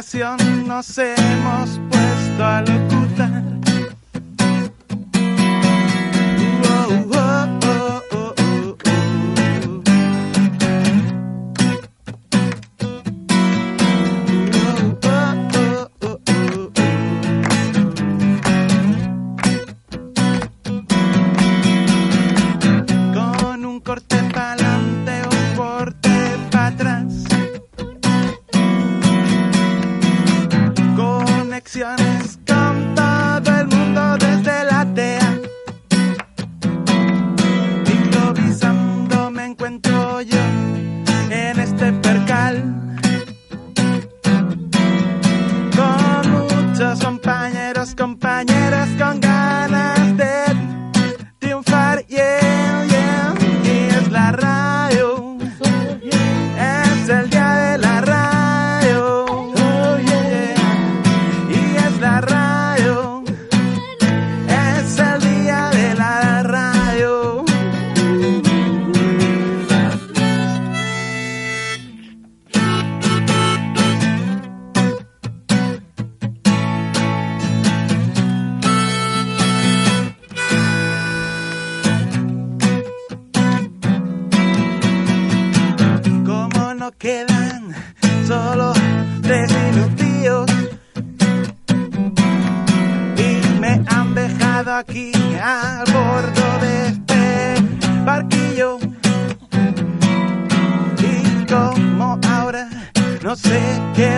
nos hemos puesto a locutar. Con un corte para Con todo el mundo desde la TEA. Improvisando me encuentro yo en este percal. Con muchos compañeros, compañeras con ganas de triunfar. Yeah. Quedan solo tres minutillos y me han dejado aquí al bordo de este barquillo. Y como ahora no sé qué